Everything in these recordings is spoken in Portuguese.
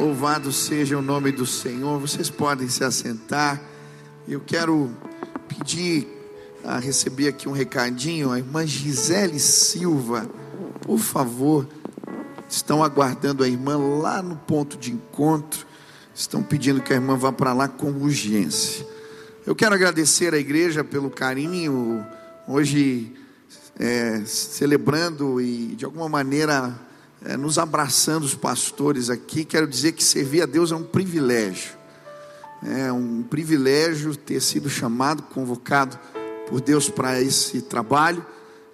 Louvado seja o nome do Senhor. Vocês podem se assentar. Eu quero pedir a receber aqui um recadinho. A irmã Gisele Silva, por favor, estão aguardando a irmã lá no ponto de encontro. Estão pedindo que a irmã vá para lá com urgência. Eu quero agradecer à igreja pelo carinho. Hoje, é, celebrando e de alguma maneira é, nos abraçando os pastores aqui, quero dizer que servir a Deus é um privilégio. É um privilégio ter sido chamado, convocado por Deus para esse trabalho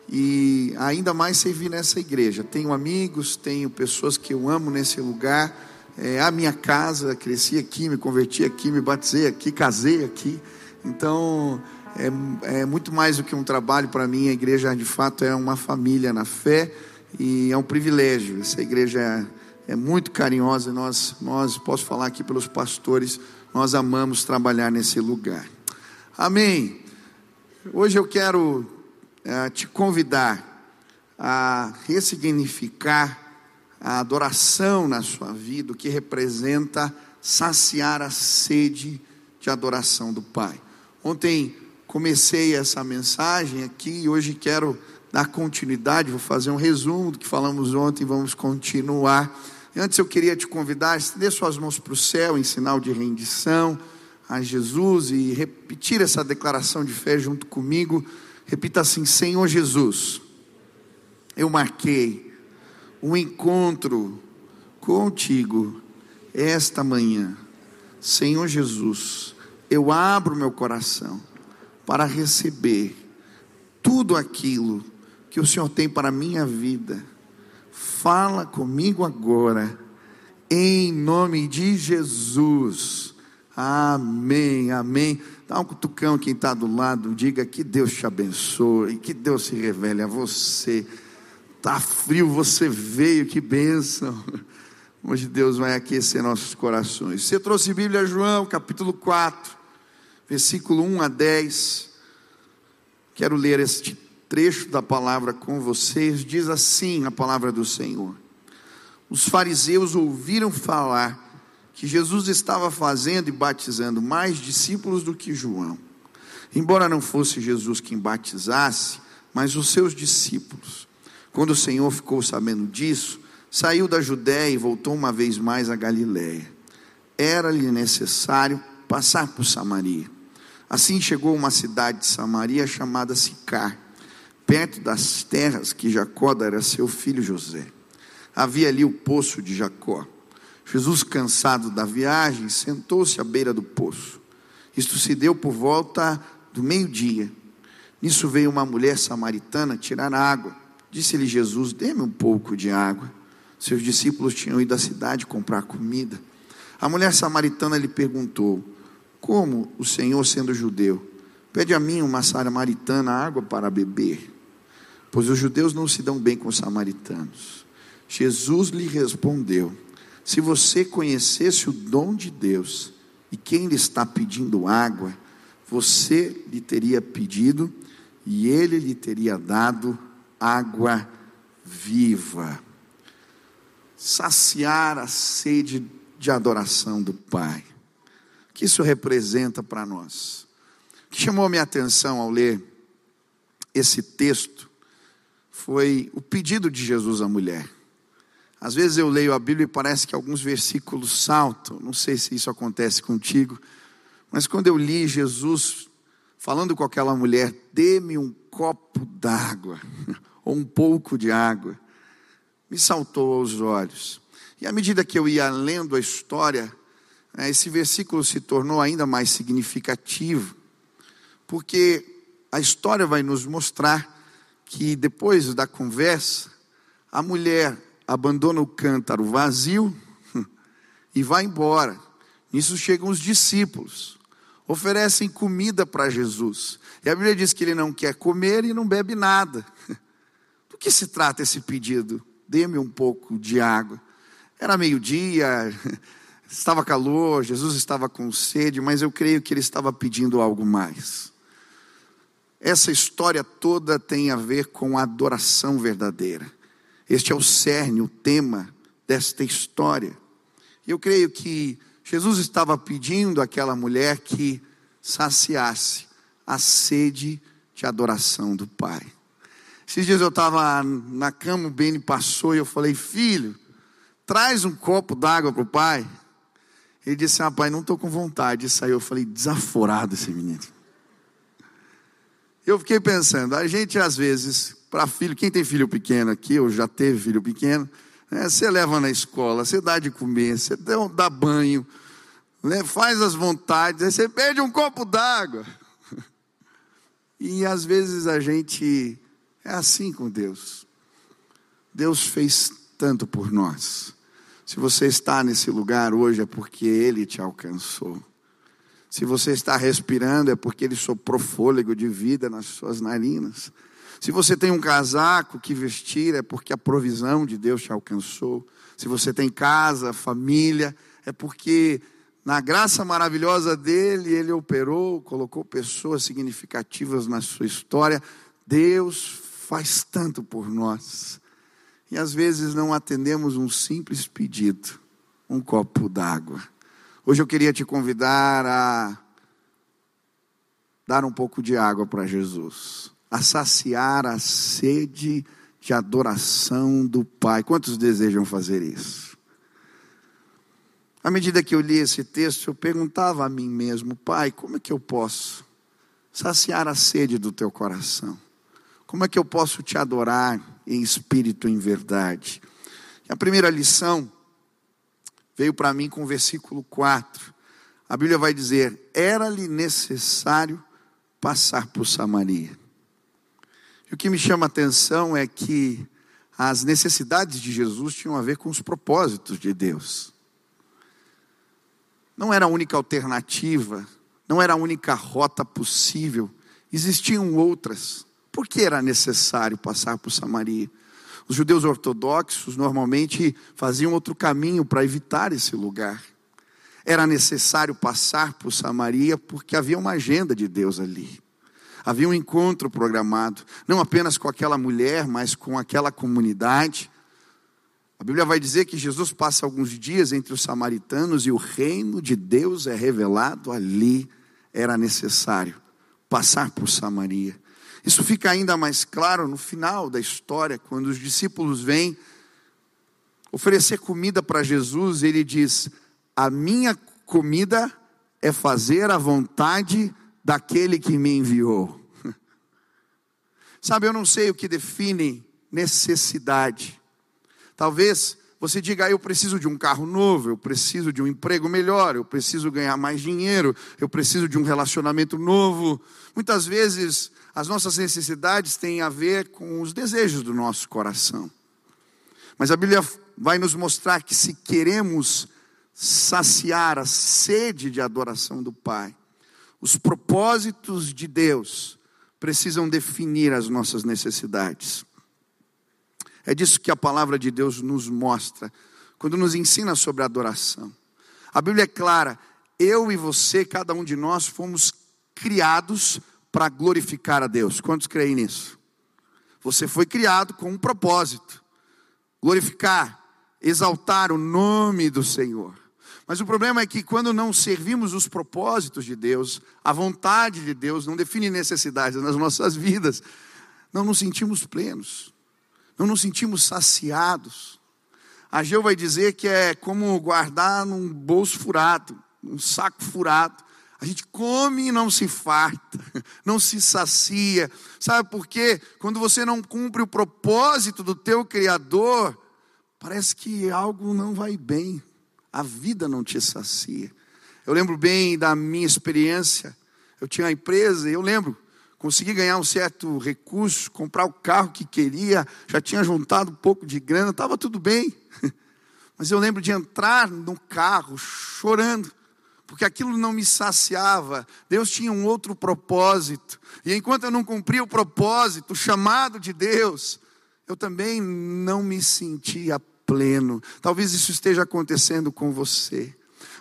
e ainda mais servir nessa igreja. Tenho amigos, tenho pessoas que eu amo nesse lugar. É a minha casa, cresci aqui, me converti aqui, me batizei aqui, casei aqui. Então, é, é muito mais do que um trabalho para mim. A igreja, de fato, é uma família na fé e é um privilégio. Essa igreja é, é muito carinhosa. Nós, nós, posso falar aqui pelos pastores, nós amamos trabalhar nesse lugar. Amém. Hoje eu quero é, te convidar a ressignificar a adoração na sua vida, o que representa saciar a sede de adoração do Pai. Ontem comecei essa mensagem aqui e hoje quero dar continuidade, vou fazer um resumo do que falamos ontem, vamos continuar. Antes eu queria te convidar estender suas mãos para o céu em sinal de rendição a Jesus e repetir essa declaração de fé junto comigo. Repita assim: Senhor Jesus, eu marquei um encontro contigo esta manhã. Senhor Jesus, eu abro meu coração para receber tudo aquilo que o Senhor tem para a minha vida. Fala comigo agora, em nome de Jesus. Amém, amém. Dá um cutucão quem está do lado, diga que Deus te abençoe, que Deus se revele a você. Está frio, você veio, que bênção. Hoje Deus vai aquecer nossos corações. Você trouxe Bíblia, João, capítulo 4, versículo 1 a 10. Quero ler este trecho da palavra com vocês, diz assim a palavra do Senhor. Os fariseus ouviram falar que Jesus estava fazendo e batizando mais discípulos do que João. Embora não fosse Jesus quem batizasse, mas os seus discípulos. Quando o Senhor ficou sabendo disso, saiu da Judéia e voltou uma vez mais a Galiléia. Era-lhe necessário passar por Samaria. Assim chegou a uma cidade de Samaria chamada Sicar perto das terras que Jacó dera a seu filho José. Havia ali o poço de Jacó. Jesus, cansado da viagem, sentou-se à beira do poço. Isto se deu por volta do meio-dia. Nisso veio uma mulher samaritana tirar água. Disse-lhe Jesus: Dê-me um pouco de água. Seus discípulos tinham ido à cidade comprar comida. A mulher samaritana lhe perguntou: Como o Senhor, sendo judeu, pede a mim, uma samaritana, água para beber? Pois os judeus não se dão bem com os samaritanos. Jesus lhe respondeu: Se você conhecesse o dom de Deus e quem lhe está pedindo água, você lhe teria pedido e ele lhe teria dado água viva. Saciar a sede de adoração do Pai. O que isso representa para nós? O que chamou minha atenção ao ler esse texto foi o pedido de Jesus à mulher. Às vezes eu leio a Bíblia e parece que alguns versículos saltam, não sei se isso acontece contigo, mas quando eu li Jesus falando com aquela mulher, dê-me um copo d'água, ou um pouco de água, me saltou aos olhos. E à medida que eu ia lendo a história, né, esse versículo se tornou ainda mais significativo, porque a história vai nos mostrar que depois da conversa, a mulher abandona o cântaro vazio e vai embora. Nisso chegam os discípulos, oferecem comida para Jesus. E a Bíblia diz que ele não quer comer e não bebe nada. Do que se trata esse pedido? Dê-me um pouco de água. Era meio-dia, estava calor, Jesus estava com sede, mas eu creio que ele estava pedindo algo mais. Essa história toda tem a ver com a adoração verdadeira. Este é o cerne, o tema desta história. Eu creio que Jesus estava pedindo àquela mulher que saciasse a sede de adoração do Pai. Esses dias eu estava na cama, o Beni passou e eu falei, filho, traz um copo d'água para o pai. Ele disse, ah, pai, não estou com vontade de sair. Eu falei, desaforado esse menino. Eu fiquei pensando, a gente às vezes, para filho, quem tem filho pequeno aqui, ou já teve filho pequeno, né, você leva na escola, você dá de comer, você dá banho, né, faz as vontades, aí você pede um copo d'água. E às vezes a gente é assim com Deus. Deus fez tanto por nós. Se você está nesse lugar hoje é porque Ele te alcançou. Se você está respirando é porque Ele soprou fôlego de vida nas suas narinas. Se você tem um casaco que vestir, é porque a provisão de Deus te alcançou. Se você tem casa, família, é porque na graça maravilhosa dele, ele operou, colocou pessoas significativas na sua história. Deus faz tanto por nós. E às vezes não atendemos um simples pedido, um copo d'água. Hoje eu queria te convidar a dar um pouco de água para Jesus a saciar a sede de adoração do Pai. Quantos desejam fazer isso? À medida que eu li esse texto, eu perguntava a mim mesmo, Pai, como é que eu posso saciar a sede do teu coração? Como é que eu posso te adorar em espírito e em verdade? E a primeira lição veio para mim com o versículo 4. A Bíblia vai dizer: Era-lhe necessário passar por Samaria. E o que me chama a atenção é que as necessidades de Jesus tinham a ver com os propósitos de Deus. Não era a única alternativa, não era a única rota possível, existiam outras. Por que era necessário passar por Samaria? Os judeus ortodoxos normalmente faziam outro caminho para evitar esse lugar. Era necessário passar por Samaria porque havia uma agenda de Deus ali. Havia um encontro programado, não apenas com aquela mulher, mas com aquela comunidade. A Bíblia vai dizer que Jesus passa alguns dias entre os samaritanos e o reino de Deus é revelado ali. Era necessário passar por Samaria. Isso fica ainda mais claro no final da história, quando os discípulos vêm oferecer comida para Jesus, ele diz: A minha comida é fazer a vontade de daquele que me enviou. Sabe, eu não sei o que define necessidade. Talvez você diga, ah, eu preciso de um carro novo, eu preciso de um emprego melhor, eu preciso ganhar mais dinheiro, eu preciso de um relacionamento novo. Muitas vezes as nossas necessidades têm a ver com os desejos do nosso coração. Mas a Bíblia vai nos mostrar que se queremos saciar a sede de adoração do Pai, os propósitos de Deus precisam definir as nossas necessidades. É disso que a palavra de Deus nos mostra, quando nos ensina sobre a adoração. A Bíblia é clara, eu e você, cada um de nós, fomos criados para glorificar a Deus. Quantos creem nisso? Você foi criado com um propósito: glorificar, exaltar o nome do Senhor. Mas o problema é que quando não servimos os propósitos de Deus, a vontade de Deus não define necessidades nas nossas vidas, não nos sentimos plenos, não nos sentimos saciados. A Geu vai dizer que é como guardar num bolso furado, num saco furado. A gente come e não se farta, não se sacia. Sabe por quê? Quando você não cumpre o propósito do teu Criador, parece que algo não vai bem a vida não te sacia. Eu lembro bem da minha experiência. Eu tinha uma empresa, eu lembro, consegui ganhar um certo recurso, comprar o carro que queria, já tinha juntado um pouco de grana, estava tudo bem. Mas eu lembro de entrar no carro chorando, porque aquilo não me saciava. Deus tinha um outro propósito. E enquanto eu não cumpria o propósito, o chamado de Deus, eu também não me sentia pleno. Talvez isso esteja acontecendo com você.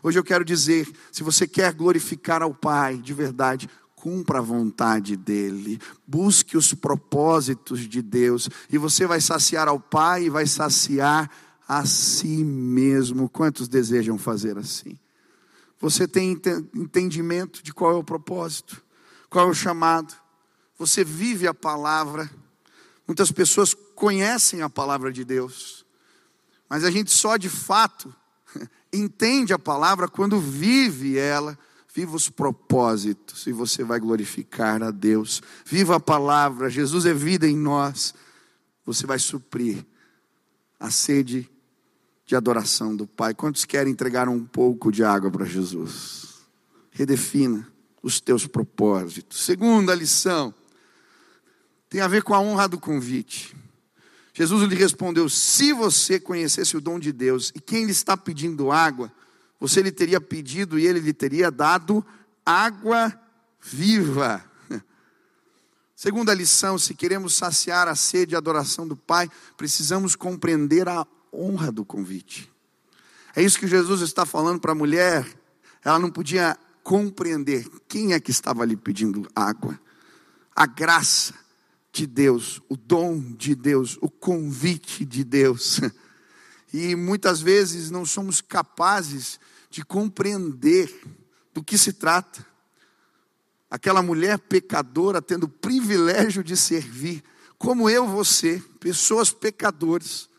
Hoje eu quero dizer: se você quer glorificar ao Pai de verdade, cumpra a vontade dEle, busque os propósitos de Deus, e você vai saciar ao Pai e vai saciar a si mesmo. Quantos desejam fazer assim? Você tem entendimento de qual é o propósito, qual é o chamado. Você vive a palavra. Muitas pessoas conhecem a palavra de Deus, mas a gente só de fato entende a palavra quando vive ela. Viva os propósitos e você vai glorificar a Deus. Viva a palavra, Jesus é vida em nós. Você vai suprir a sede de adoração do Pai. Quantos querem entregar um pouco de água para Jesus? Redefina os teus propósitos. Segunda lição tem a ver com a honra do convite. Jesus lhe respondeu: Se você conhecesse o dom de Deus e quem lhe está pedindo água, você lhe teria pedido e ele lhe teria dado água viva. Segunda lição: se queremos saciar a sede e adoração do Pai, precisamos compreender a honra do convite. É isso que Jesus está falando para a mulher. Ela não podia compreender quem é que estava ali pedindo água. A graça de Deus, o dom de Deus, o convite de Deus. E muitas vezes não somos capazes de compreender do que se trata. Aquela mulher pecadora tendo o privilégio de servir, como eu, você, pessoas pecadoras,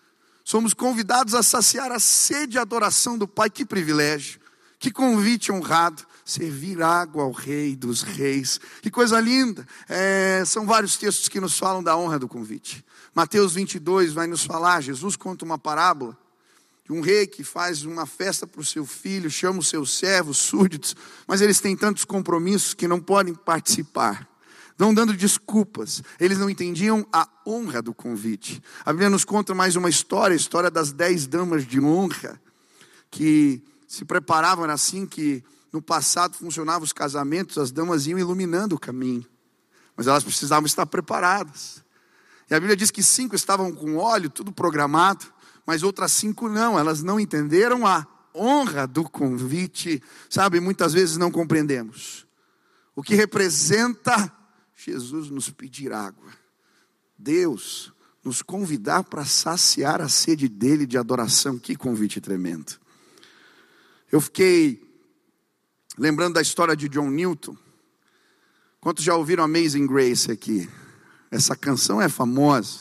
somos convidados a saciar a sede e adoração do Pai. Que privilégio, que convite honrado. Servir água ao Rei dos Reis, que coisa linda. É, são vários textos que nos falam da honra do convite. Mateus 22 vai nos falar: Jesus conta uma parábola de um rei que faz uma festa para o seu filho, chama os seus servos, súditos, mas eles têm tantos compromissos que não podem participar não dando desculpas. Eles não entendiam a honra do convite. A Bíblia nos conta mais uma história, a história das dez damas de honra, que se preparavam, era assim que no passado funcionavam os casamentos, as damas iam iluminando o caminho, mas elas precisavam estar preparadas. E a Bíblia diz que cinco estavam com óleo, tudo programado, mas outras cinco não, elas não entenderam a honra do convite, sabe? Muitas vezes não compreendemos o que representa Jesus nos pedir água, Deus nos convidar para saciar a sede dele de adoração, que convite tremendo. Eu fiquei lembrando da história de John Newton. Quantos já ouviram Amazing Grace aqui? Essa canção é famosa.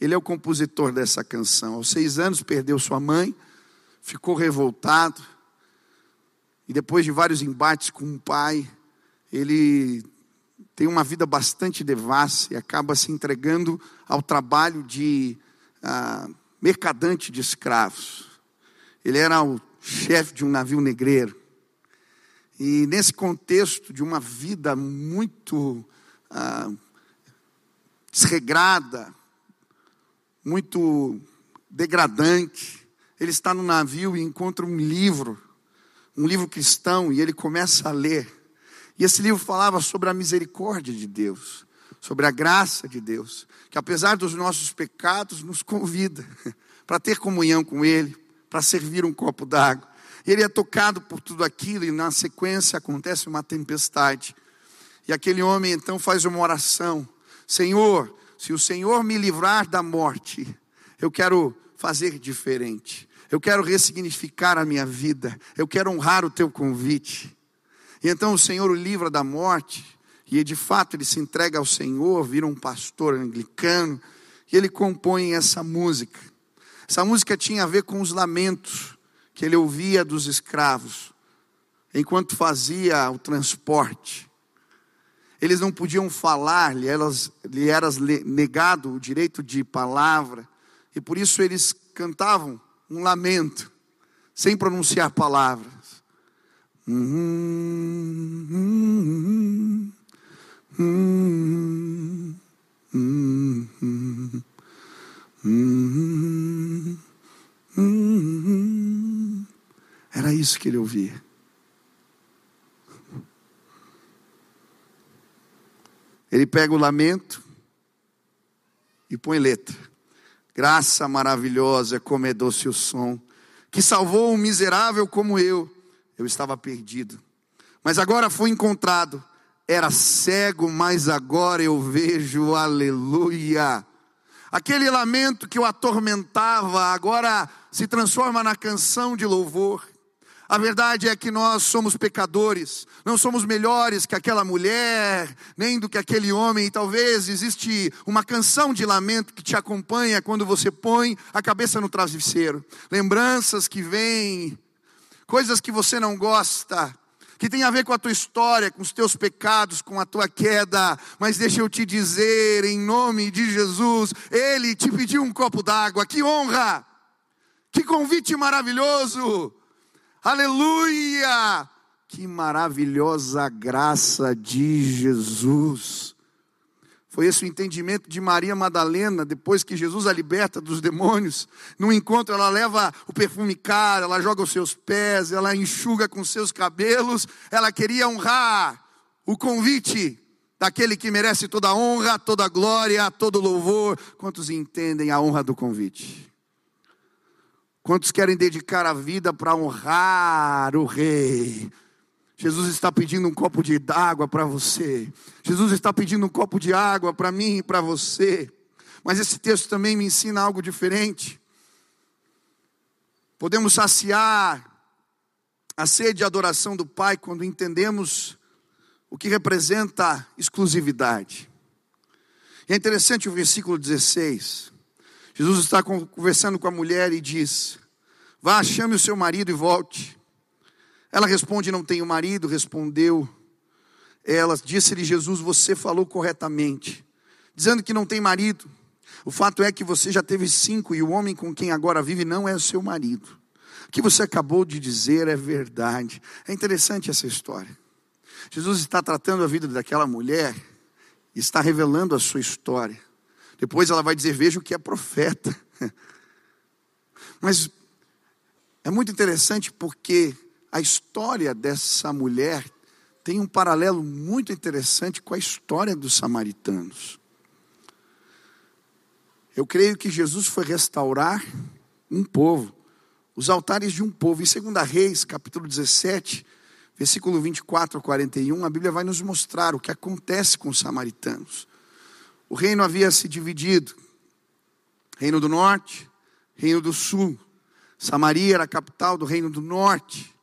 Ele é o compositor dessa canção. Aos seis anos perdeu sua mãe, ficou revoltado. E depois de vários embates com o pai, ele tem uma vida bastante devassa e acaba se entregando ao trabalho de ah, mercadante de escravos. Ele era o chefe de um navio negreiro. E nesse contexto de uma vida muito ah, desregrada, muito degradante, ele está no navio e encontra um livro, um livro cristão, e ele começa a ler. E esse livro falava sobre a misericórdia de Deus, sobre a graça de Deus, que apesar dos nossos pecados, nos convida para ter comunhão com Ele, para servir um copo d'água. Ele é tocado por tudo aquilo e na sequência acontece uma tempestade. E aquele homem então faz uma oração: Senhor, se o Senhor me livrar da morte, eu quero fazer diferente. Eu quero ressignificar a minha vida. Eu quero honrar o teu convite. E então o Senhor o livra da morte, e de fato ele se entrega ao Senhor, vira um pastor anglicano, e ele compõe essa música. Essa música tinha a ver com os lamentos que ele ouvia dos escravos, enquanto fazia o transporte. Eles não podiam falar, lhe era negado o direito de palavra, e por isso eles cantavam um lamento, sem pronunciar palavras. Era isso que ele ouvia. Ele pega o lamento e põe letra. Graça maravilhosa, como é doce o som, que salvou um miserável como eu eu estava perdido. Mas agora fui encontrado. Era cego, mas agora eu vejo, aleluia. Aquele lamento que o atormentava, agora se transforma na canção de louvor. A verdade é que nós somos pecadores, não somos melhores que aquela mulher, nem do que aquele homem, e talvez existe uma canção de lamento que te acompanha quando você põe a cabeça no travesseiro. Lembranças que vêm, coisas que você não gosta, que tem a ver com a tua história, com os teus pecados, com a tua queda, mas deixa eu te dizer, em nome de Jesus, Ele te pediu um copo d'água, que honra, que convite maravilhoso. Aleluia! Que maravilhosa graça de Jesus. Foi esse o entendimento de Maria Madalena, depois que Jesus a liberta dos demônios. No encontro, ela leva o perfume caro, ela joga os seus pés, ela enxuga com seus cabelos. Ela queria honrar o convite daquele que merece toda honra, toda glória, todo louvor. Quantos entendem a honra do convite? Quantos querem dedicar a vida para honrar o Rei? Jesus está pedindo um copo de água para você. Jesus está pedindo um copo de água para mim e para você. Mas esse texto também me ensina algo diferente. Podemos saciar a sede de adoração do Pai quando entendemos o que representa exclusividade. E é interessante o versículo 16. Jesus está conversando com a mulher e diz: Vá, chame o seu marido e volte. Ela responde: Não tenho marido. Respondeu ela, disse-lhe Jesus: Você falou corretamente, dizendo que não tem marido. O fato é que você já teve cinco e o homem com quem agora vive não é o seu marido. O que você acabou de dizer é verdade. É interessante essa história. Jesus está tratando a vida daquela mulher e está revelando a sua história. Depois ela vai dizer: Veja o que é profeta. Mas é muito interessante porque a história dessa mulher tem um paralelo muito interessante com a história dos samaritanos. Eu creio que Jesus foi restaurar um povo, os altares de um povo. Em 2 Reis, capítulo 17, versículo 24 a 41, a Bíblia vai nos mostrar o que acontece com os samaritanos. O reino havia se dividido: reino do norte, reino do sul. Samaria era a capital do reino do norte.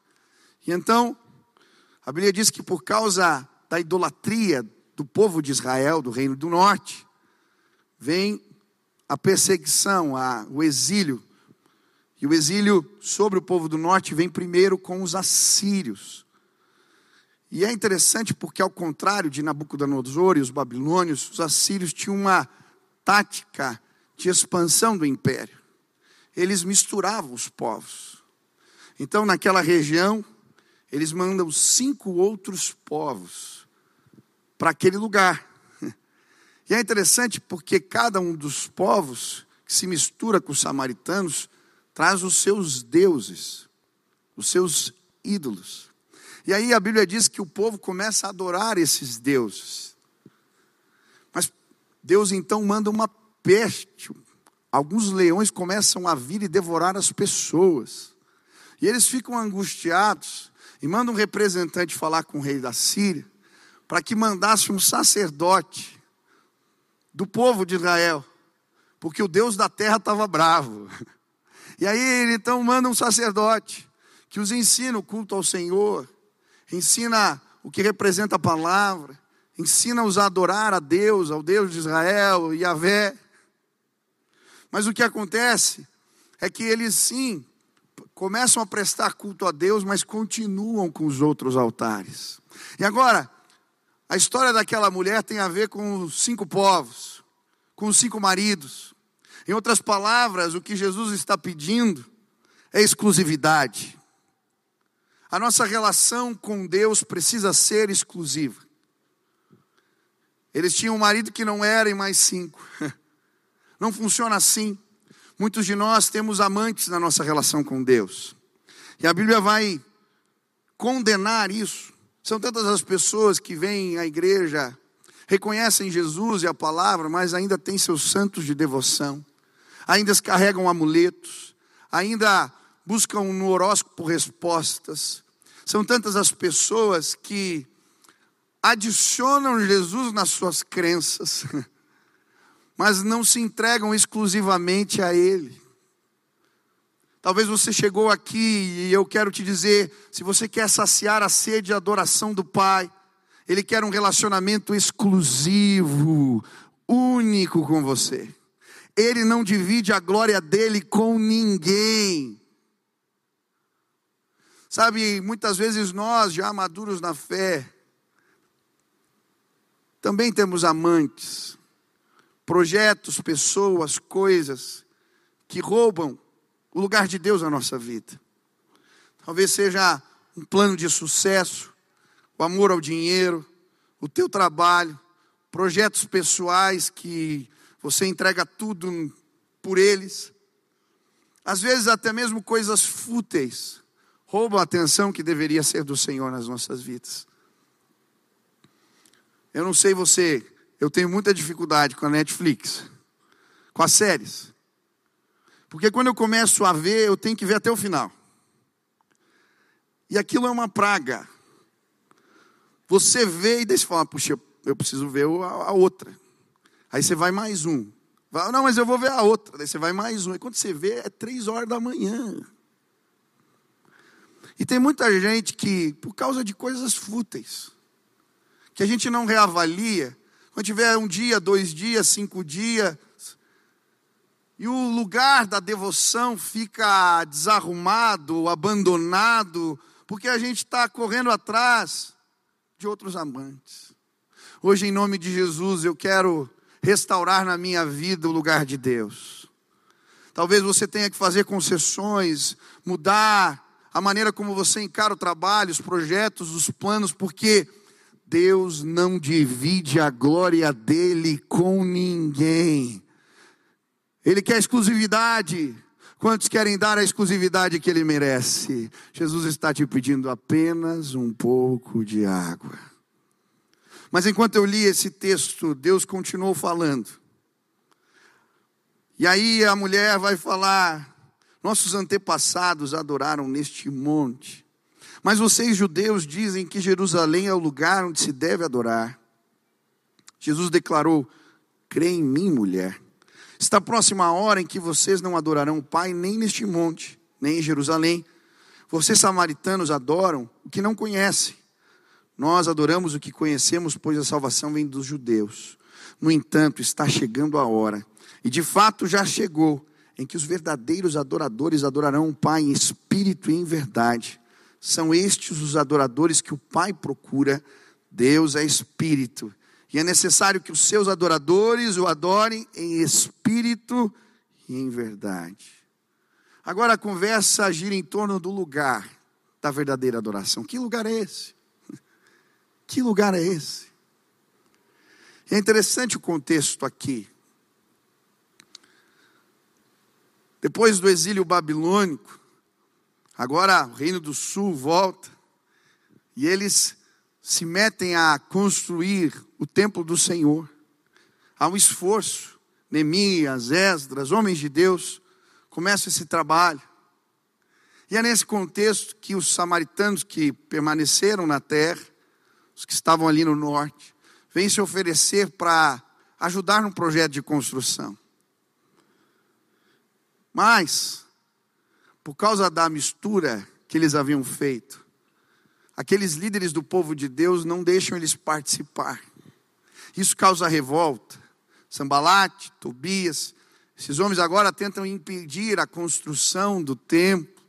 E então, a Bíblia diz que por causa da idolatria do povo de Israel, do reino do norte, vem a perseguição, a, o exílio. E o exílio sobre o povo do norte vem primeiro com os assírios. E é interessante porque, ao contrário de Nabucodonosor e os babilônios, os assírios tinham uma tática de expansão do império eles misturavam os povos. Então, naquela região, eles mandam cinco outros povos para aquele lugar. E é interessante porque cada um dos povos que se mistura com os samaritanos traz os seus deuses, os seus ídolos. E aí a Bíblia diz que o povo começa a adorar esses deuses. Mas Deus então manda uma peste, alguns leões começam a vir e devorar as pessoas. E eles ficam angustiados e mandam um representante falar com o rei da Síria para que mandasse um sacerdote do povo de Israel, porque o Deus da terra estava bravo. E aí ele então manda um sacerdote que os ensina o culto ao Senhor, ensina o que representa a palavra, ensina-os a adorar a Deus, ao Deus de Israel, Yahvé. Mas o que acontece é que eles sim começam a prestar culto a Deus, mas continuam com os outros altares. E agora, a história daquela mulher tem a ver com os cinco povos, com os cinco maridos. Em outras palavras, o que Jesus está pedindo é exclusividade. A nossa relação com Deus precisa ser exclusiva. Eles tinham um marido que não era e mais cinco. Não funciona assim. Muitos de nós temos amantes na nossa relação com Deus. E a Bíblia vai condenar isso. São tantas as pessoas que vêm à igreja, reconhecem Jesus e a palavra, mas ainda têm seus santos de devoção, ainda carregam amuletos, ainda buscam no horóscopo respostas. São tantas as pessoas que adicionam Jesus nas suas crenças. mas não se entregam exclusivamente a Ele. Talvez você chegou aqui e eu quero te dizer: se você quer saciar a sede e a adoração do Pai, Ele quer um relacionamento exclusivo, único com você. Ele não divide a glória dele com ninguém. Sabe, muitas vezes nós, já maduros na fé, também temos amantes, projetos, pessoas, coisas que roubam o lugar de Deus na nossa vida. Talvez seja um plano de sucesso, o amor ao dinheiro, o teu trabalho, projetos pessoais que você entrega tudo por eles. Às vezes até mesmo coisas fúteis roubam a atenção que deveria ser do Senhor nas nossas vidas. Eu não sei você, eu tenho muita dificuldade com a Netflix, com as séries. Porque quando eu começo a ver, eu tenho que ver até o final. E aquilo é uma praga. Você vê e deixa você fala, puxa, eu preciso ver a outra. Aí você vai mais um. Não, mas eu vou ver a outra. Daí você vai mais um. E quando você vê, é três horas da manhã. E tem muita gente que, por causa de coisas fúteis, que a gente não reavalia, quando tiver um dia, dois dias, cinco dias, e o lugar da devoção fica desarrumado, abandonado, porque a gente está correndo atrás de outros amantes. Hoje, em nome de Jesus, eu quero restaurar na minha vida o lugar de Deus. Talvez você tenha que fazer concessões, mudar a maneira como você encara o trabalho, os projetos, os planos, porque Deus não divide a glória dele com ninguém. Ele quer exclusividade. Quantos querem dar a exclusividade que ele merece? Jesus está te pedindo apenas um pouco de água. Mas enquanto eu li esse texto, Deus continuou falando. E aí a mulher vai falar: Nossos antepassados adoraram neste monte. Mas vocês, judeus, dizem que Jerusalém é o lugar onde se deve adorar. Jesus declarou: Crê em mim, mulher. Está próxima a hora em que vocês não adorarão o Pai nem neste monte, nem em Jerusalém. Vocês samaritanos adoram o que não conhecem. Nós adoramos o que conhecemos, pois a salvação vem dos judeus. No entanto, está chegando a hora, e de fato já chegou, em que os verdadeiros adoradores adorarão o Pai em espírito e em verdade. São estes os adoradores que o Pai procura. Deus é espírito e é necessário que os seus adoradores o adorem em espírito e em verdade. Agora a conversa gira em torno do lugar da verdadeira adoração. Que lugar é esse? Que lugar é esse? É interessante o contexto aqui. Depois do exílio babilônico, agora o reino do sul volta, e eles se metem a construir o templo do Senhor. Há um esforço. Neemias, Esdras, homens de Deus, começam esse trabalho. E é nesse contexto que os samaritanos que permaneceram na terra, os que estavam ali no norte, vêm se oferecer para ajudar no projeto de construção. Mas, por causa da mistura que eles haviam feito, aqueles líderes do povo de Deus não deixam eles participar. Isso causa revolta. Sambalate, Tobias, esses homens agora tentam impedir a construção do templo,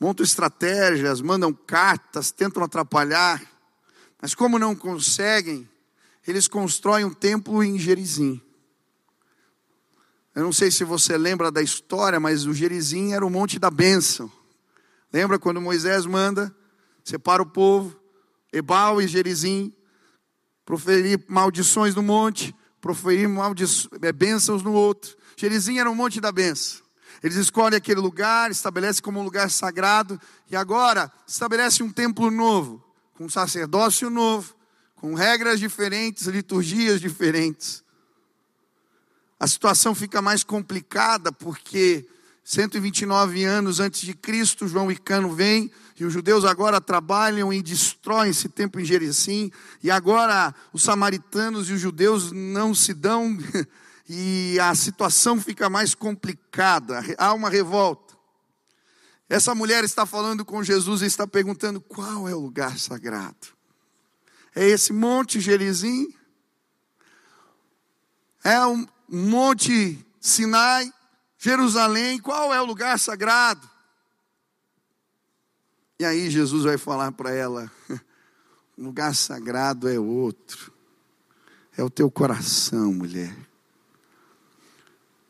montam estratégias, mandam cartas, tentam atrapalhar, mas como não conseguem, eles constroem um templo em Gerizim. Eu não sei se você lembra da história, mas o Gerizim era o monte da bênção. Lembra quando Moisés manda separa o povo, Ebal e Gerizim, proferir maldições no monte, proferir é, bênçãos no outro. Gerizim era um monte da benção. Eles escolhem aquele lugar, estabelecem como um lugar sagrado, e agora estabelece um templo novo, com um sacerdócio novo, com regras diferentes, liturgias diferentes. A situação fica mais complicada porque 129 anos antes de Cristo, João Icano vem e os judeus agora trabalham e destroem esse templo em Jericim, e agora os samaritanos e os judeus não se dão, e a situação fica mais complicada, há uma revolta. Essa mulher está falando com Jesus e está perguntando qual é o lugar sagrado. É esse monte Gerizim? É um monte Sinai? Jerusalém? Qual é o lugar sagrado? E aí Jesus vai falar para ela: o lugar sagrado é outro, é o teu coração, mulher.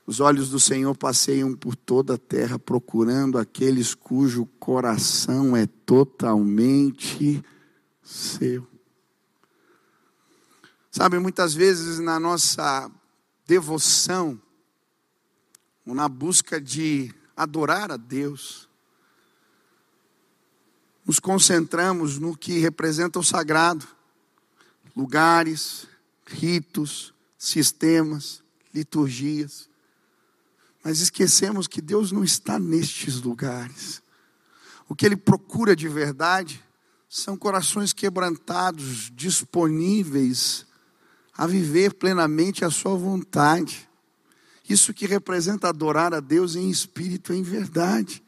Os olhos do Senhor passeiam por toda a terra procurando aqueles cujo coração é totalmente seu. Sabe, muitas vezes na nossa devoção, ou na busca de adorar a Deus, nos concentramos no que representa o sagrado, lugares, ritos, sistemas, liturgias. Mas esquecemos que Deus não está nestes lugares. O que Ele procura de verdade são corações quebrantados, disponíveis a viver plenamente a Sua vontade. Isso que representa adorar a Deus em espírito em verdade.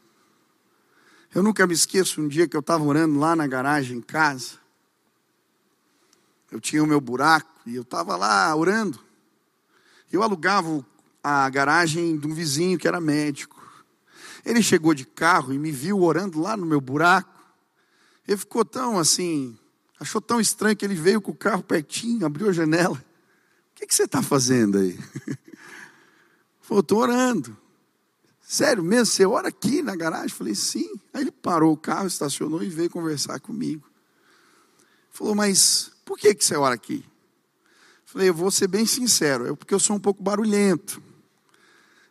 Eu nunca me esqueço um dia que eu estava orando lá na garagem em casa. Eu tinha o meu buraco e eu estava lá orando. Eu alugava a garagem de um vizinho que era médico. Ele chegou de carro e me viu orando lá no meu buraco. Ele ficou tão assim, achou tão estranho que ele veio com o carro pertinho, abriu a janela. O que, que você está fazendo aí? Falou, estou orando. Sério mesmo, você ora aqui na garagem? Falei, sim. Aí ele parou o carro, estacionou e veio conversar comigo. Falou, mas por que, que você ora aqui? Falei, eu vou ser bem sincero, é porque eu sou um pouco barulhento.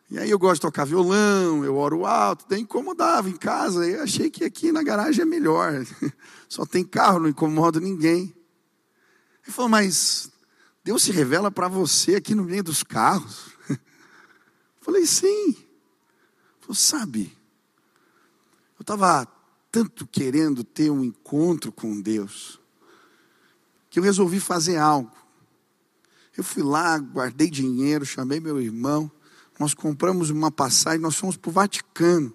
E aí eu gosto de tocar violão, eu oro alto, daí incomodava em casa. Eu achei que aqui na garagem é melhor. Só tem carro, não incomoda ninguém. Ele falou, mas Deus se revela para você aqui no meio dos carros. Falei, sim. Ele falou, sabe, eu estava tanto querendo ter um encontro com Deus, que eu resolvi fazer algo. Eu fui lá, guardei dinheiro, chamei meu irmão, nós compramos uma passagem, nós fomos para o Vaticano.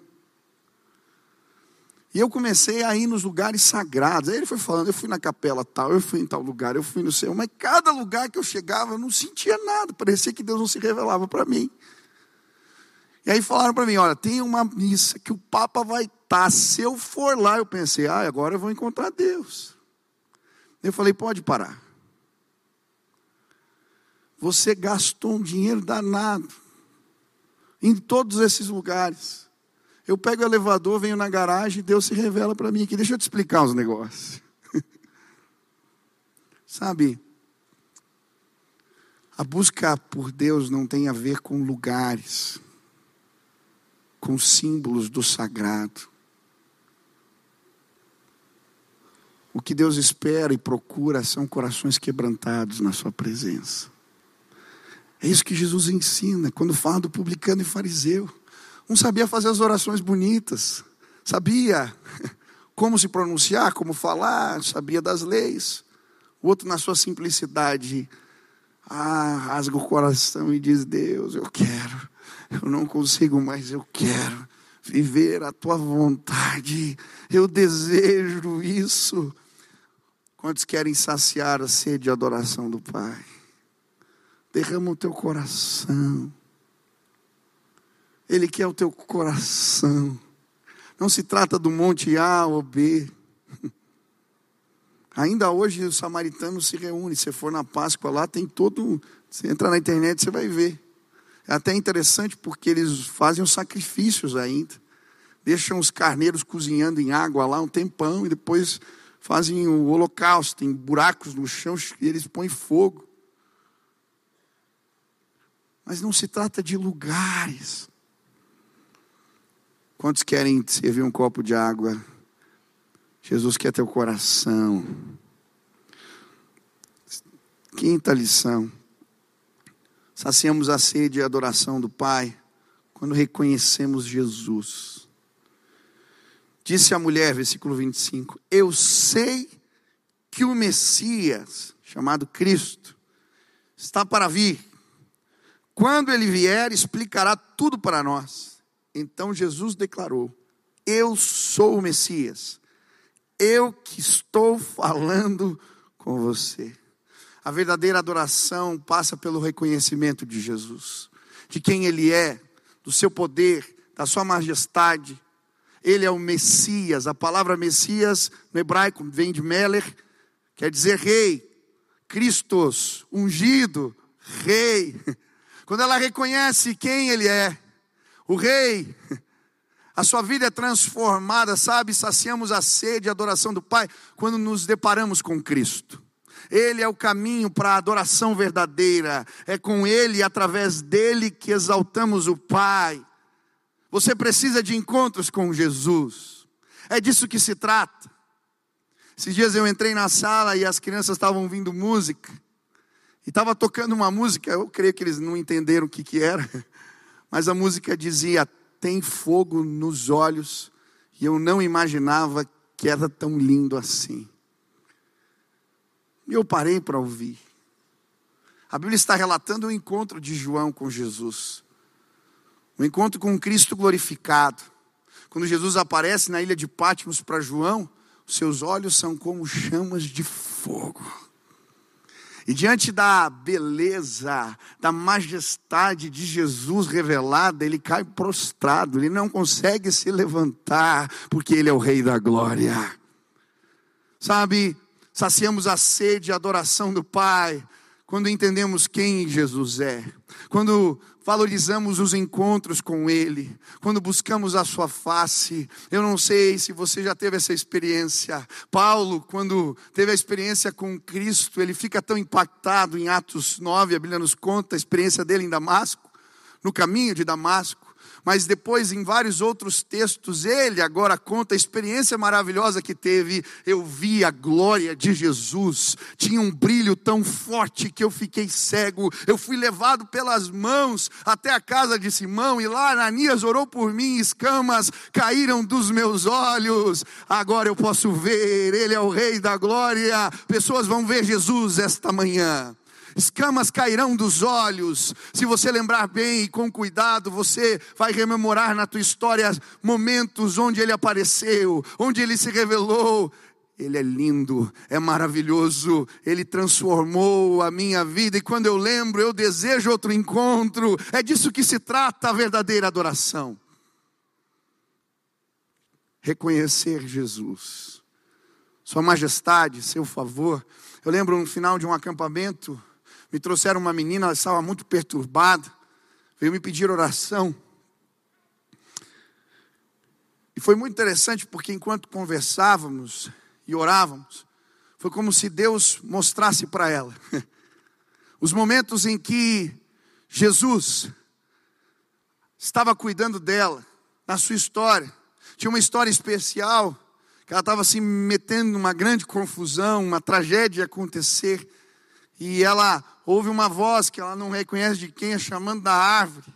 E eu comecei a ir nos lugares sagrados. Aí ele foi falando, eu fui na capela tal, eu fui em tal lugar, eu fui no céu. Mas cada lugar que eu chegava, eu não sentia nada. Parecia que Deus não se revelava para mim. E aí falaram para mim, olha, tem uma missa que o Papa vai estar. Tá. Se eu for lá, eu pensei, ah, agora eu vou encontrar Deus. Eu falei, pode parar. Você gastou um dinheiro danado em todos esses lugares. Eu pego o elevador, venho na garagem, e Deus se revela para mim aqui. Deixa eu te explicar os negócios. Sabe, a busca por Deus não tem a ver com lugares, com símbolos do sagrado. O que Deus espera e procura são corações quebrantados na Sua presença. É isso que Jesus ensina quando fala do publicano e fariseu. Um sabia fazer as orações bonitas, sabia como se pronunciar, como falar, sabia das leis. O outro, na sua simplicidade, ah, rasga o coração e diz: Deus, eu quero, eu não consigo, mas eu quero viver a tua vontade, eu desejo isso. Quantos querem saciar a sede de adoração do Pai? Derrama o teu coração. Ele quer o teu coração. Não se trata do monte A ou B. Ainda hoje os samaritanos se reúnem. Se for na Páscoa lá, tem todo. Você entra na internet, você vai ver. É até interessante porque eles fazem os sacrifícios ainda. Deixam os carneiros cozinhando em água lá um tempão e depois fazem o holocausto. Tem buracos no chão e eles põem fogo. Mas não se trata de lugares. Quantos querem servir um copo de água? Jesus quer teu coração. Quinta lição. Saciamos a sede e a adoração do Pai quando reconhecemos Jesus. Disse a mulher, versículo 25: Eu sei que o Messias, chamado Cristo, está para vir. Quando ele vier, explicará tudo para nós. Então Jesus declarou: Eu sou o Messias, eu que estou falando com você. A verdadeira adoração passa pelo reconhecimento de Jesus, de quem Ele é, do seu poder, da sua majestade. Ele é o Messias. A palavra Messias no hebraico vem de Meler, quer dizer rei, Cristos, ungido, rei. Quando ela reconhece quem Ele é, o rei, a sua vida é transformada, sabe? Saciamos a sede e a adoração do Pai quando nos deparamos com Cristo. Ele é o caminho para a adoração verdadeira. É com Ele, através dele, que exaltamos o Pai. Você precisa de encontros com Jesus. É disso que se trata. Esses dias eu entrei na sala e as crianças estavam ouvindo música. E estava tocando uma música, eu creio que eles não entenderam o que, que era. Mas a música dizia: Tem fogo nos olhos. E eu não imaginava que era tão lindo assim. E eu parei para ouvir. A Bíblia está relatando o encontro de João com Jesus. O encontro com Cristo glorificado. Quando Jesus aparece na ilha de Patmos para João, seus olhos são como chamas de fogo. E diante da beleza, da majestade de Jesus revelada, ele cai prostrado, ele não consegue se levantar, porque ele é o Rei da Glória. Sabe, saciamos a sede e a adoração do Pai quando entendemos quem Jesus é, quando valorizamos os encontros com Ele, quando buscamos a Sua face. Eu não sei se você já teve essa experiência. Paulo, quando teve a experiência com Cristo, ele fica tão impactado em Atos 9, a Bíblia nos conta a experiência dele em Damasco, no caminho de Damasco mas depois em vários outros textos ele agora conta a experiência maravilhosa que teve. Eu vi a glória de Jesus, tinha um brilho tão forte que eu fiquei cego. Eu fui levado pelas mãos até a casa de Simão e lá Ananias orou por mim, escamas caíram dos meus olhos. Agora eu posso ver, ele é o rei da glória. Pessoas vão ver Jesus esta manhã escamas cairão dos olhos. Se você lembrar bem e com cuidado, você vai rememorar na tua história momentos onde ele apareceu, onde ele se revelou. Ele é lindo, é maravilhoso, ele transformou a minha vida, e quando eu lembro, eu desejo outro encontro. É disso que se trata a verdadeira adoração. Reconhecer Jesus, Sua majestade, seu favor. Eu lembro no final de um acampamento, me trouxeram uma menina, ela estava muito perturbada, veio me pedir oração. E foi muito interessante porque enquanto conversávamos e orávamos, foi como se Deus mostrasse para ela os momentos em que Jesus estava cuidando dela, na sua história. Tinha uma história especial, que ela estava se metendo numa grande confusão, uma tragédia acontecer, e ela ouve uma voz que ela não reconhece de quem é chamando da árvore.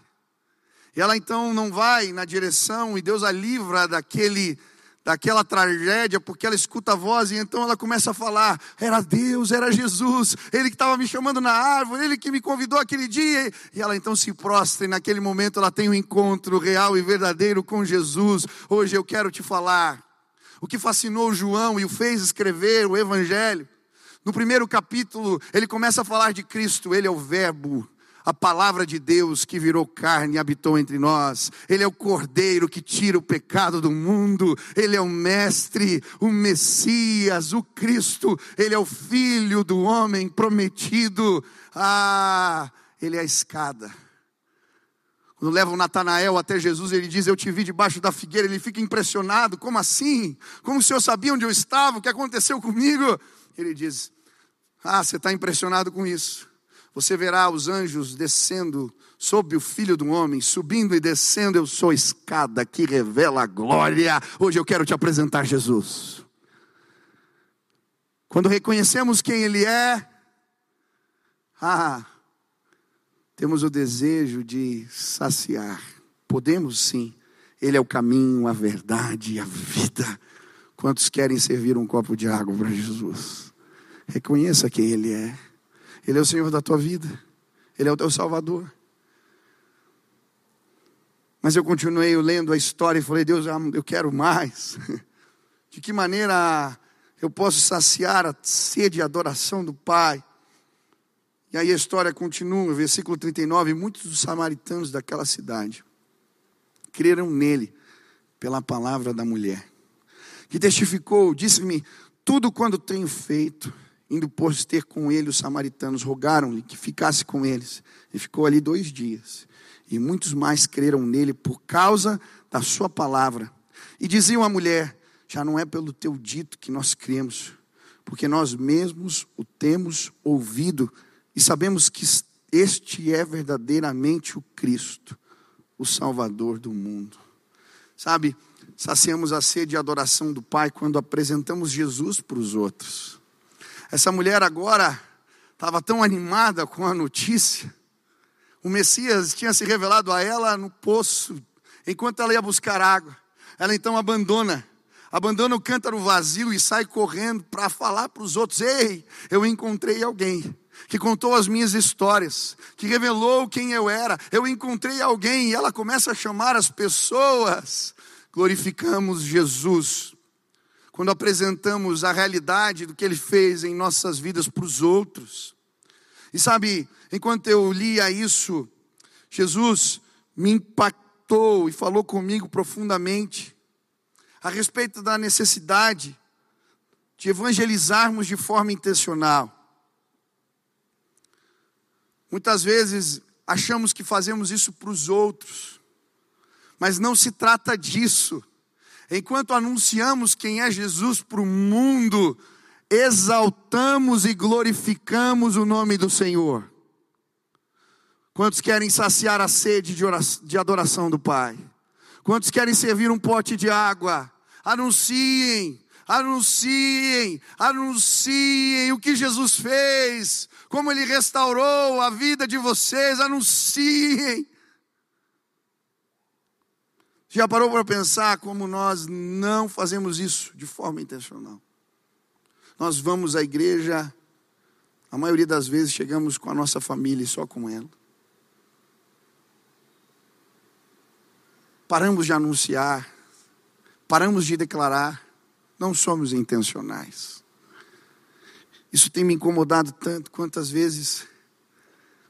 E ela então não vai na direção e Deus a livra daquele daquela tragédia, porque ela escuta a voz e então ela começa a falar: era Deus, era Jesus, Ele que estava me chamando na árvore, Ele que me convidou aquele dia. E ela então se prostra e naquele momento ela tem um encontro real e verdadeiro com Jesus. Hoje eu quero te falar o que fascinou João e o fez escrever o Evangelho. No primeiro capítulo, ele começa a falar de Cristo, ele é o Verbo, a palavra de Deus que virou carne e habitou entre nós. Ele é o Cordeiro que tira o pecado do mundo. Ele é o Mestre, o Messias, o Cristo. Ele é o Filho do homem prometido. Ah, ele é a escada. Quando levam Natanael até Jesus, ele diz: Eu te vi debaixo da figueira. Ele fica impressionado: Como assim? Como o senhor sabia onde eu estava? O que aconteceu comigo? Ele diz: ah, você está impressionado com isso. Você verá os anjos descendo sobre o filho do homem, subindo e descendo. Eu sou a escada que revela a glória. Hoje eu quero te apresentar Jesus. Quando reconhecemos quem Ele é, ah, temos o desejo de saciar. Podemos sim. Ele é o caminho, a verdade e a vida. Quantos querem servir um copo de água para Jesus? Reconheça quem Ele é. Ele é o Senhor da tua vida. Ele é o teu Salvador. Mas eu continuei lendo a história e falei: Deus, eu quero mais. De que maneira eu posso saciar a sede e adoração do Pai? E aí a história continua, versículo 39. Muitos dos samaritanos daquela cidade creram nele pela palavra da mulher, que testificou, disse-me: Tudo quando tenho feito, indo por ter com ele os samaritanos, rogaram-lhe que ficasse com eles. E ficou ali dois dias. E muitos mais creram nele por causa da sua palavra. E diziam à mulher: Já não é pelo teu dito que nós cremos, porque nós mesmos o temos ouvido e sabemos que este é verdadeiramente o Cristo, o Salvador do mundo. Sabe, saciamos a sede e a adoração do Pai quando apresentamos Jesus para os outros. Essa mulher agora estava tão animada com a notícia. O Messias tinha se revelado a ela no poço, enquanto ela ia buscar água. Ela então abandona, abandona o cântaro vazio e sai correndo para falar para os outros: Ei, eu encontrei alguém que contou as minhas histórias, que revelou quem eu era. Eu encontrei alguém e ela começa a chamar as pessoas. Glorificamos Jesus quando apresentamos a realidade do que ele fez em nossas vidas para os outros. E sabe, enquanto eu lia isso, Jesus me impactou e falou comigo profundamente a respeito da necessidade de evangelizarmos de forma intencional. Muitas vezes achamos que fazemos isso para os outros, mas não se trata disso. Enquanto anunciamos quem é Jesus para o mundo, exaltamos e glorificamos o nome do Senhor. Quantos querem saciar a sede de, oração, de adoração do Pai? Quantos querem servir um pote de água? Anunciem, anunciem, anunciem o que Jesus fez, como Ele restaurou a vida de vocês, anunciem. Já parou para pensar como nós não fazemos isso de forma intencional? Nós vamos à igreja, a maioria das vezes chegamos com a nossa família e só com ela. Paramos de anunciar, paramos de declarar, não somos intencionais. Isso tem me incomodado tanto, quantas vezes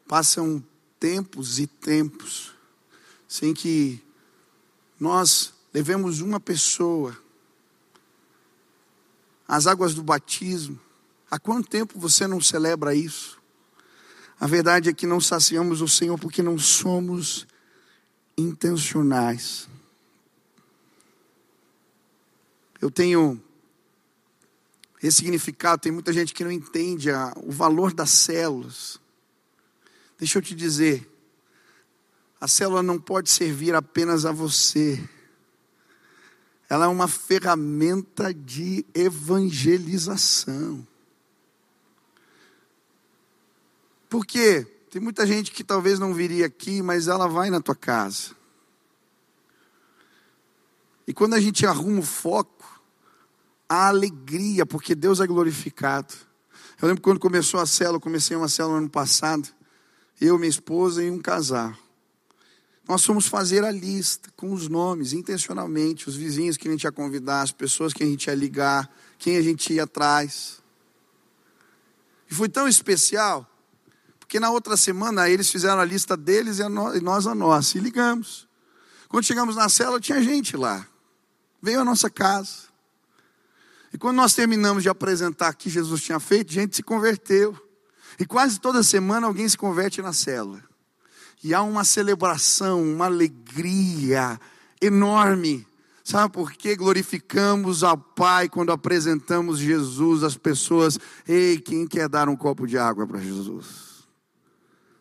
passam tempos e tempos sem que nós levemos uma pessoa às águas do batismo. Há quanto tempo você não celebra isso? A verdade é que não saciamos o Senhor porque não somos intencionais. Eu tenho esse significado, tem muita gente que não entende a, o valor das células. Deixa eu te dizer, a célula não pode servir apenas a você. Ela é uma ferramenta de evangelização. Por quê? Tem muita gente que talvez não viria aqui, mas ela vai na tua casa. E quando a gente arruma o foco, a alegria, porque Deus é glorificado. Eu lembro quando começou a célula, comecei uma célula no ano passado, eu, minha esposa e um casal. Nós fomos fazer a lista com os nomes, intencionalmente, os vizinhos que a gente ia convidar, as pessoas que a gente ia ligar, quem a gente ia atrás. E foi tão especial, porque na outra semana eles fizeram a lista deles e nós a nossa, e ligamos. Quando chegamos na cela, tinha gente lá. Veio à nossa casa. E quando nós terminamos de apresentar o que Jesus tinha feito, gente se converteu. E quase toda semana alguém se converte na célula. E há uma celebração, uma alegria enorme. Sabe por que glorificamos ao Pai quando apresentamos Jesus às pessoas? Ei, quem quer dar um copo de água para Jesus?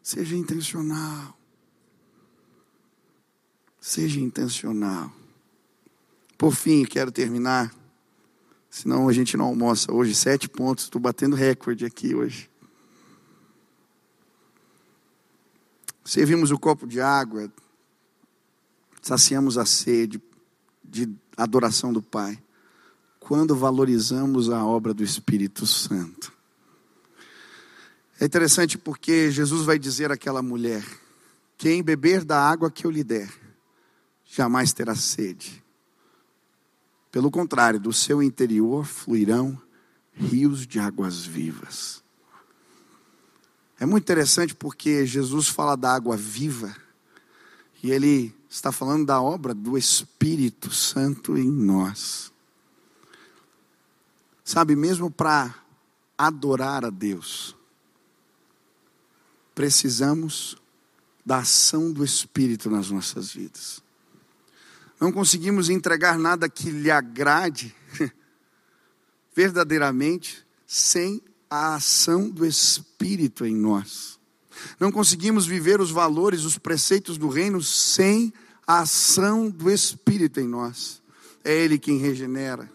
Seja intencional. Seja intencional. Por fim, quero terminar. Senão a gente não almoça hoje. Sete pontos. Estou batendo recorde aqui hoje. Servimos o copo de água, saciamos a sede de adoração do Pai, quando valorizamos a obra do Espírito Santo. É interessante porque Jesus vai dizer àquela mulher: quem beber da água que eu lhe der, jamais terá sede. Pelo contrário, do seu interior fluirão rios de águas vivas. É muito interessante porque Jesus fala da água viva e ele está falando da obra do Espírito Santo em nós. Sabe, mesmo para adorar a Deus, precisamos da ação do Espírito nas nossas vidas. Não conseguimos entregar nada que lhe agrade verdadeiramente sem a ação do Espírito em nós. Não conseguimos viver os valores, os preceitos do reino sem a ação do Espírito em nós. É Ele quem regenera,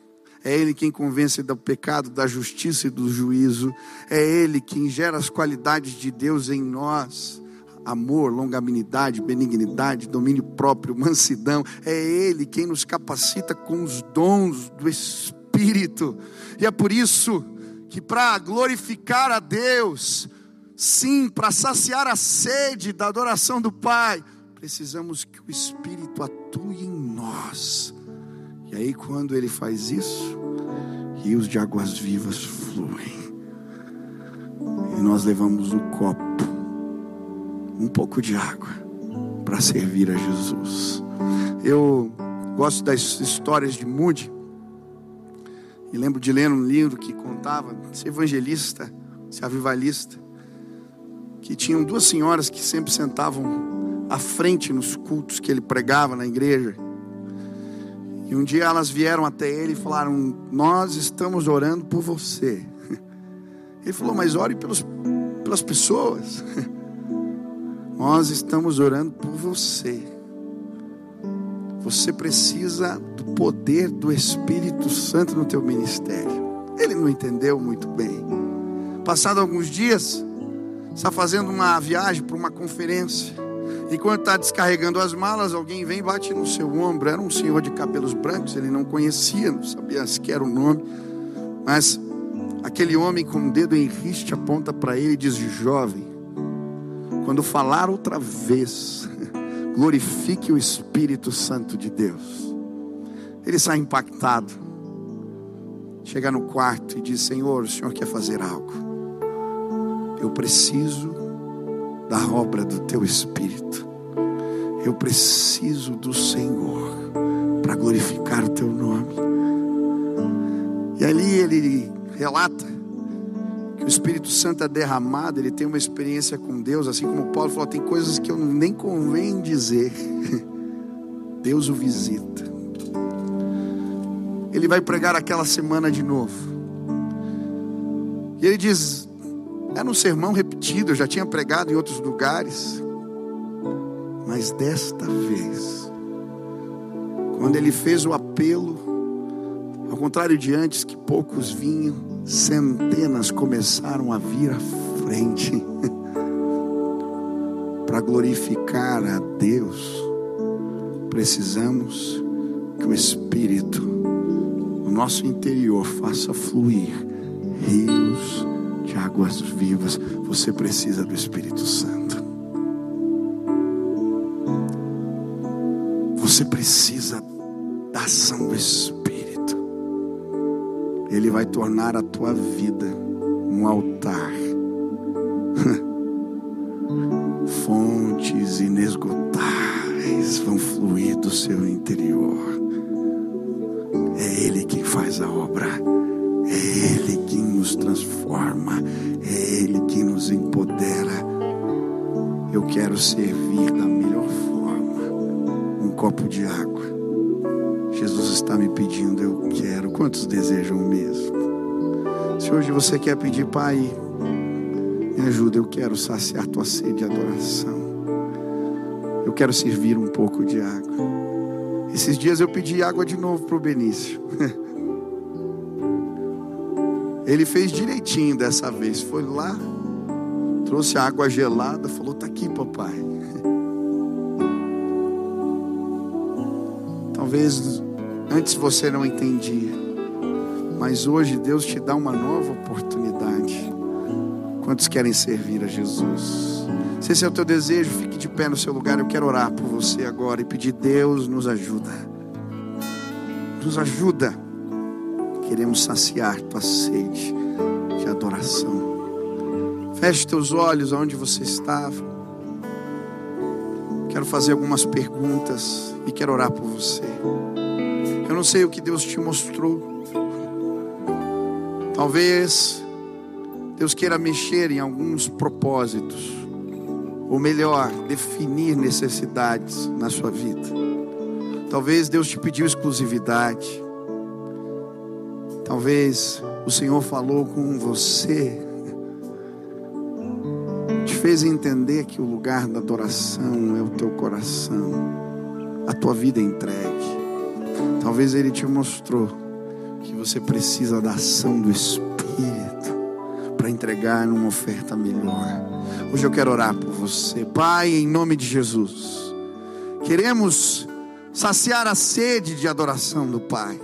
é Ele quem convence do pecado, da justiça e do juízo, é Ele quem gera as qualidades de Deus em nós. Amor, longanimidade, benignidade, domínio próprio, mansidão, é Ele quem nos capacita com os dons do Espírito, e é por isso que para glorificar a Deus, sim, para saciar a sede da adoração do Pai, precisamos que o Espírito atue em nós. E aí, quando Ele faz isso, rios de águas vivas fluem. E nós levamos o copo, um pouco de água, para servir a Jesus. Eu gosto das histórias de Moody. E lembro de ler um livro que contava, esse evangelista, esse avivalista, que tinham duas senhoras que sempre sentavam à frente nos cultos que ele pregava na igreja. E um dia elas vieram até ele e falaram: Nós estamos orando por você. Ele falou: Mas ore pelos, pelas pessoas. Nós estamos orando por você. Você precisa do poder do Espírito Santo no teu ministério. Ele não entendeu muito bem. Passado alguns dias, está fazendo uma viagem para uma conferência. Enquanto está descarregando as malas, alguém vem e bate no seu ombro. Era um senhor de cabelos brancos, ele não conhecia, não sabia sequer o nome. Mas aquele homem com o dedo em riste aponta para ele e diz: Jovem, quando falar outra vez, glorifique o Espírito Santo de Deus. Ele sai impactado. Chega no quarto e diz: Senhor, o Senhor quer fazer algo. Eu preciso da obra do teu Espírito. Eu preciso do Senhor para glorificar o teu nome. E ali ele relata Espírito Santo é derramado, ele tem uma experiência com Deus, assim como Paulo falou, tem coisas que eu nem convém dizer. Deus o visita. Ele vai pregar aquela semana de novo. E ele diz: era um sermão repetido, eu já tinha pregado em outros lugares. Mas desta vez, quando ele fez o apelo, contrário de antes, que poucos vinham, centenas começaram a vir à frente para glorificar a Deus. Precisamos que o Espírito, no nosso interior, faça fluir rios de águas vivas. Você precisa do Espírito Santo. Você precisa da ação do Espírito. Ele vai tornar a tua vida um altar. Fontes inesgotáveis vão fluir do seu interior. É Ele quem faz a obra. É Ele quem nos transforma. É Ele quem nos empodera. Eu quero servir da melhor forma. Um copo de água. Jesus está me pedindo, eu quero. Quantos desejam? Se hoje você quer pedir, Pai, me ajuda, eu quero saciar tua sede de adoração. Eu quero servir um pouco de água. Esses dias eu pedi água de novo para o Benício. Ele fez direitinho dessa vez. Foi lá, trouxe água gelada, falou: Tá aqui, papai. Talvez antes você não entendia, mas hoje Deus te dá uma nova oportunidade. Quantos querem servir a Jesus? Se esse é o teu desejo, fique de pé no seu lugar. Eu quero orar por você agora e pedir: Deus nos ajuda. Nos ajuda. Queremos saciar tua sede de adoração. Feche teus olhos aonde você estava. Quero fazer algumas perguntas e quero orar por você. Eu não sei o que Deus te mostrou. Talvez Deus queira mexer em alguns propósitos, ou melhor, definir necessidades na sua vida. Talvez Deus te pediu exclusividade. Talvez o Senhor falou com você, te fez entender que o lugar da adoração é o teu coração, a tua vida entregue. Talvez Ele te mostrou que você precisa da ação do Espírito para entregar numa oferta melhor. Hoje eu quero orar por você, Pai, em nome de Jesus. Queremos saciar a sede de adoração do Pai.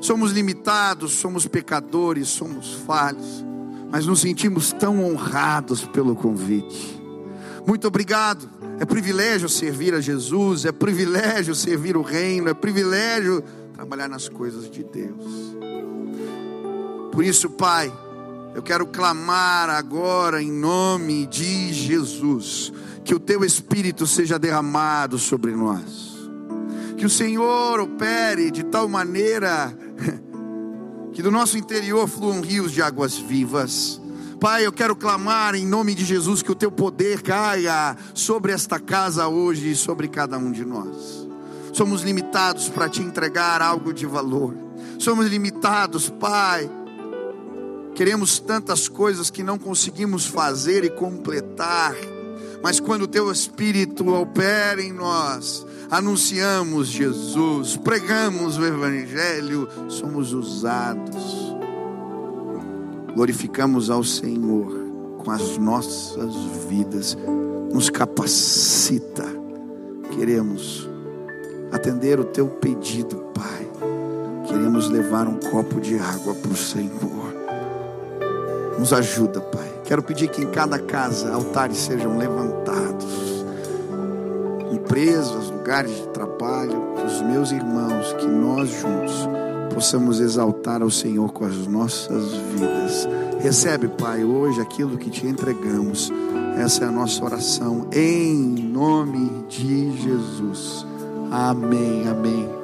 Somos limitados, somos pecadores, somos falhos, mas nos sentimos tão honrados pelo convite. Muito obrigado. É privilégio servir a Jesus, é privilégio servir o reino, é privilégio trabalhar nas coisas de Deus. Por isso, Pai, eu quero clamar agora em nome de Jesus, que o teu espírito seja derramado sobre nós. Que o Senhor opere de tal maneira que do nosso interior fluam rios de águas vivas. Pai, eu quero clamar em nome de Jesus que o teu poder caia sobre esta casa hoje e sobre cada um de nós. Somos limitados para te entregar algo de valor. Somos limitados, Pai. Queremos tantas coisas que não conseguimos fazer e completar, mas quando o Teu Espírito opera em nós, anunciamos Jesus, pregamos o Evangelho, somos usados, glorificamos ao Senhor com as nossas vidas, nos capacita, queremos atender o Teu pedido, Pai, queremos levar um copo de água para o Senhor. Nos ajuda, Pai. Quero pedir que em cada casa altares sejam levantados, empresas, lugares de trabalho, os meus irmãos, que nós juntos possamos exaltar ao Senhor com as nossas vidas. Recebe, Pai, hoje aquilo que te entregamos. Essa é a nossa oração em nome de Jesus. Amém, amém.